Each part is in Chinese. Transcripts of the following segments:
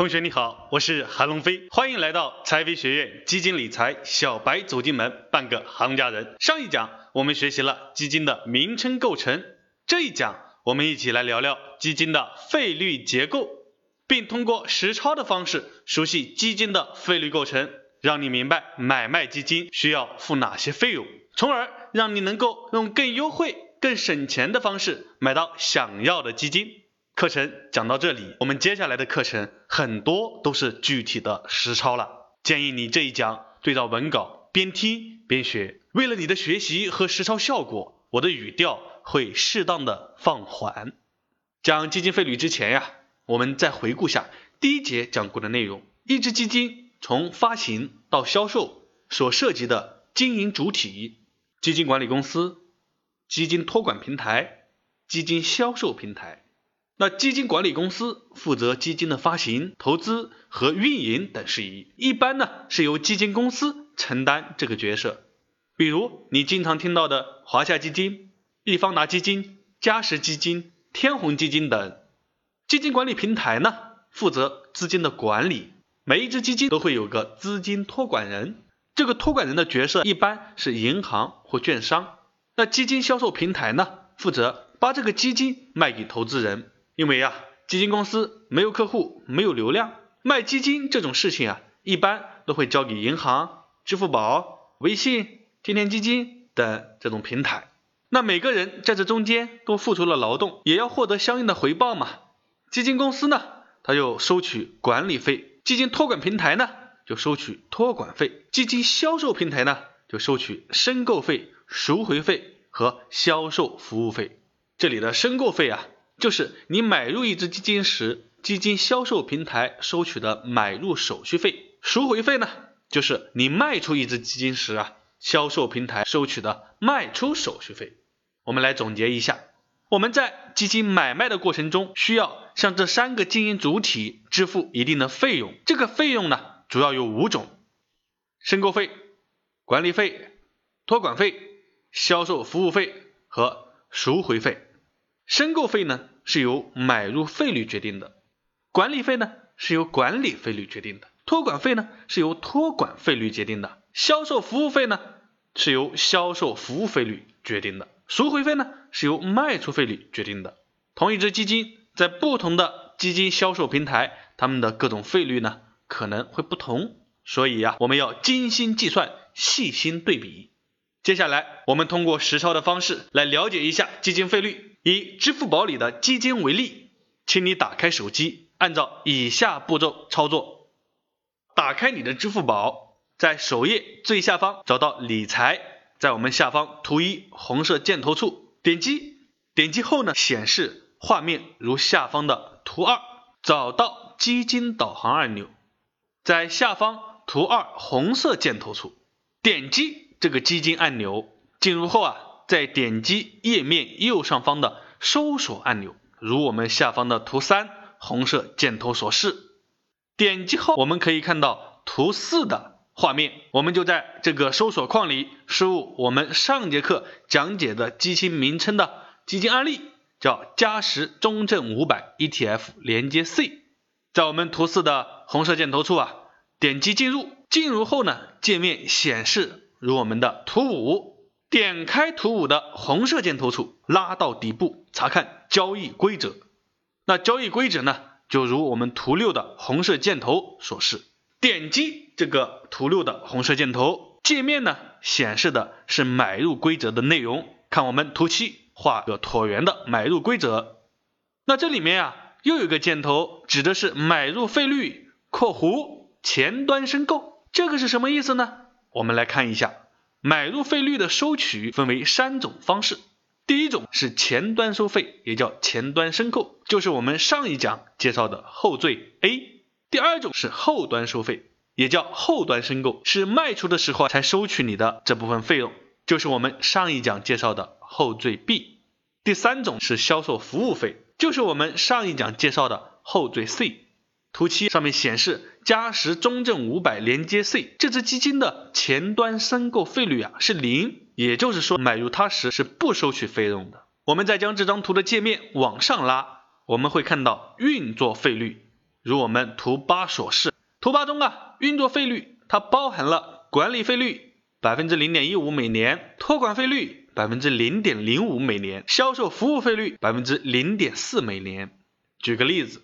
同学你好，我是韩龙飞，欢迎来到财飞学院基金理财小白走进门，半个行家人。上一讲我们学习了基金的名称构成，这一讲我们一起来聊聊基金的费率结构，并通过实操的方式熟悉基金的费率构成，让你明白买卖基金需要付哪些费用，从而让你能够用更优惠、更省钱的方式买到想要的基金。课程讲到这里，我们接下来的课程很多都是具体的实操了。建议你这一讲对照文稿，边听边学。为了你的学习和实操效果，我的语调会适当的放缓。讲基金费率之前呀，我们再回顾下第一节讲过的内容。一只基金从发行到销售所涉及的经营主体：基金管理公司、基金托管平台、基金销售平台。那基金管理公司负责基金的发行、投资和运营等事宜，一般呢是由基金公司承担这个角色。比如你经常听到的华夏基金、易方达基金、嘉实基金、天弘基金等。基金管理平台呢负责资金的管理，每一只基金都会有个资金托管人，这个托管人的角色一般是银行或券商。那基金销售平台呢负责把这个基金卖给投资人。因为啊，基金公司没有客户，没有流量，卖基金这种事情啊，一般都会交给银行、支付宝、微信、天天基金等这种平台。那每个人在这中间都付出了劳动，也要获得相应的回报嘛。基金公司呢，它就收取管理费；基金托管平台呢，就收取托管费；基金销售平台呢，就收取申购费、赎回费和销售服务费。这里的申购费啊。就是你买入一只基金时，基金销售平台收取的买入手续费；赎回费呢，就是你卖出一只基金时啊，销售平台收取的卖出手续费。我们来总结一下，我们在基金买卖的过程中，需要向这三个经营主体支付一定的费用。这个费用呢，主要有五种：申购费、管理费、托管费、销售服务费和赎回费。申购费呢是由买入费率决定的，管理费呢是由管理费率决定的，托管费呢是由托管费率决定的，销售服务费呢是由销售服务费率决定的，赎回费呢是由卖出费率决定的。同一只基金在不同的基金销售平台，他们的各种费率呢可能会不同，所以呀，我们要精心计算，细心对比。接下来，我们通过实操的方式来了解一下基金费率。以支付宝里的基金为例，请你打开手机，按照以下步骤操作：打开你的支付宝，在首页最下方找到理财，在我们下方图一红色箭头处点击，点击后呢，显示画面如下方的图二，找到基金导航按钮，在下方图二红色箭头处。点击这个基金按钮，进入后啊，再点击页面右上方的搜索按钮，如我们下方的图三红色箭头所示。点击后，我们可以看到图四的画面，我们就在这个搜索框里输入我们上节课讲解的基金名称的基金案例，叫嘉实中证五百 ETF 连接 C，在我们图四的红色箭头处啊，点击进入。进入后呢，界面显示如我们的图五，点开图五的红色箭头处，拉到底部查看交易规则。那交易规则呢，就如我们图六的红色箭头所示。点击这个图六的红色箭头，界面呢显示的是买入规则的内容。看我们图七画个椭圆的买入规则。那这里面啊，又有个箭头，指的是买入费率（括弧前端申购）。这个是什么意思呢？我们来看一下，买入费率的收取分为三种方式。第一种是前端收费，也叫前端申购，就是我们上一讲介绍的后缀 A。第二种是后端收费，也叫后端申购，是卖出的时候才收取你的这部分费用，就是我们上一讲介绍的后缀 B。第三种是销售服务费，就是我们上一讲介绍的后缀 C。图七上面显示嘉实中证五百连接 C 这只基金的前端申购费率啊是零，也就是说买入它时是不收取费用的。我们再将这张图的界面往上拉，我们会看到运作费率。如我们图八所示，图八中啊，运作费率它包含了管理费率百分之零点一五每年，托管费率百分之零点零五每年，销售服务费率百分之零点四每年。举个例子，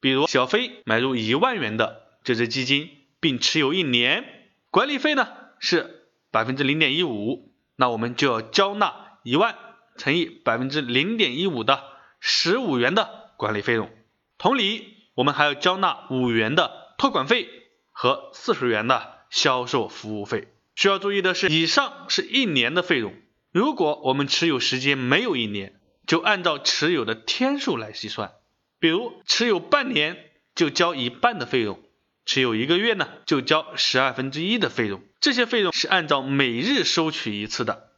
比如小飞买入一万元的这只基金，并持有一年，管理费呢是百分之零点一五，那我们就要交纳一万乘以百分之零点一五的十五元的管理费用。同理，我们还要交纳五元的托管费和四十元的销售服务费。需要注意的是，以上是一年的费用。如果我们持有时间没有一年，就按照持有的天数来计算。比如持有半年就交一半的费用，持有一个月呢就交十二分之一的费用。这些费用是按照每日收取一次的。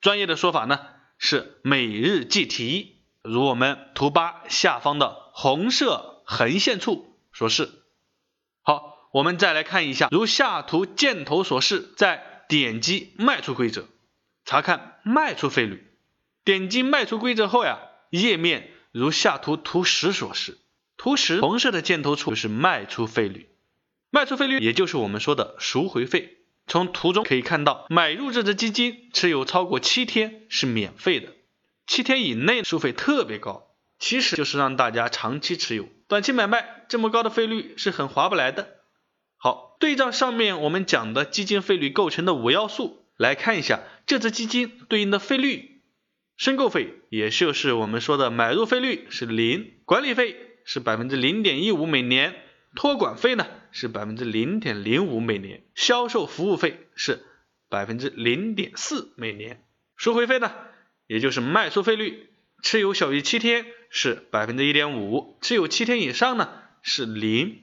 专业的说法呢是每日计提。如我们图八下方的红色横线处所示。好，我们再来看一下，如下图箭头所示，再点击卖出规则，查看卖出费率。点击卖出规则后呀，页面如下图图十所示。图十红色的箭头处就是卖出费率，卖出费率也就是我们说的赎回费。从图中可以看到，买入这只基金持有超过七天是免费的。七天以内收费特别高，其实就是让大家长期持有，短期买卖这么高的费率是很划不来的。好，对照上面我们讲的基金费率构成的五要素来看一下，这只基金对应的费率，申购费也就是我们说的买入费率是零，管理费是百分之零点一五每年，托管费呢是百分之零点零五每年，销售服务费是百分之零点四每年，赎回费呢？也就是卖出费率，持有小于七天是百分之一点五，持有七天以上呢是零。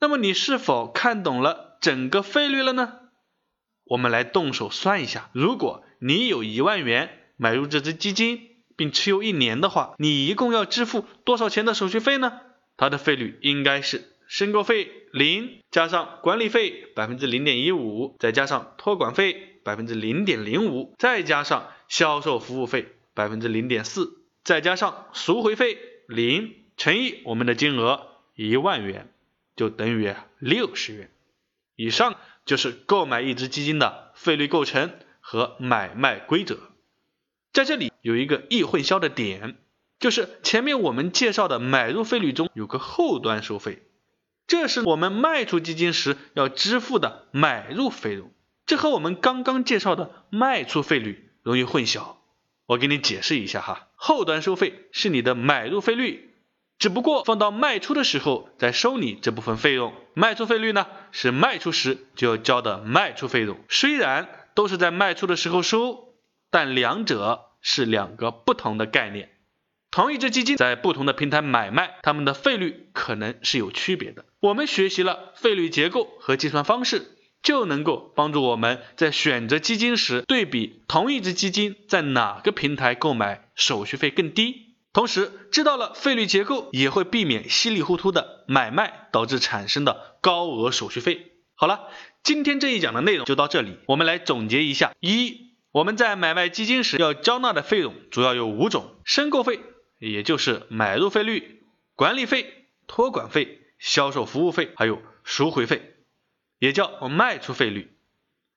那么你是否看懂了整个费率了呢？我们来动手算一下，如果你有一万元买入这只基金，并持有一年的话，你一共要支付多少钱的手续费呢？它的费率应该是申购费零，加上管理费百分之零点一五，再加上托管费百分之零点零五，再加上销售服务费百分之零点四，再加上赎回费零，乘以我们的金额一万元，就等于六十元。以上就是购买一只基金的费率构成和买卖规则。在这里有一个易混淆的点，就是前面我们介绍的买入费率中有个后端收费，这是我们卖出基金时要支付的买入费用，这和我们刚刚介绍的卖出费率。容易混淆，我给你解释一下哈。后端收费是你的买入费率，只不过放到卖出的时候再收你这部分费用。卖出费率呢是卖出时就要交的卖出费用。虽然都是在卖出的时候收，但两者是两个不同的概念。同一只基金在不同的平台买卖，它们的费率可能是有区别的。我们学习了费率结构和计算方式。就能够帮助我们在选择基金时对比同一只基金在哪个平台购买手续费更低，同时知道了费率结构，也会避免稀里糊涂的买卖导致产生的高额手续费。好了，今天这一讲的内容就到这里，我们来总结一下：一，我们在买卖基金时要交纳的费用主要有五种：申购费，也就是买入费率；管理费、托管费、销售服务费，还有赎回费。也叫卖出费率。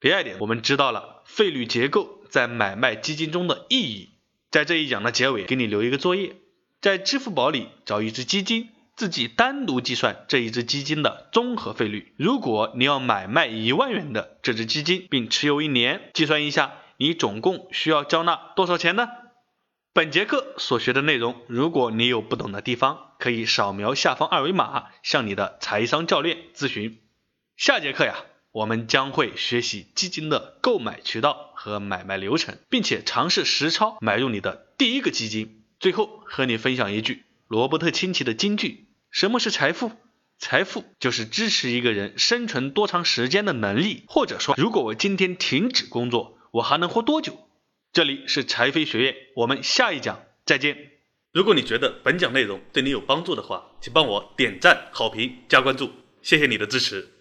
第二点，我们知道了费率结构在买卖基金中的意义。在这一讲的结尾，给你留一个作业，在支付宝里找一只基金，自己单独计算这一只基金的综合费率。如果你要买卖一万元的这只基金，并持有一年，计算一下你总共需要交纳多少钱呢？本节课所学的内容，如果你有不懂的地方，可以扫描下方二维码向你的财商教练咨询。下节课呀，我们将会学习基金的购买渠道和买卖流程，并且尝试实操买入你的第一个基金。最后和你分享一句罗伯特清崎的金句：什么是财富？财富就是支持一个人生存多长时间的能力。或者说，如果我今天停止工作，我还能活多久？这里是柴飞学院，我们下一讲再见。如果你觉得本讲内容对你有帮助的话，请帮我点赞、好评、加关注，谢谢你的支持。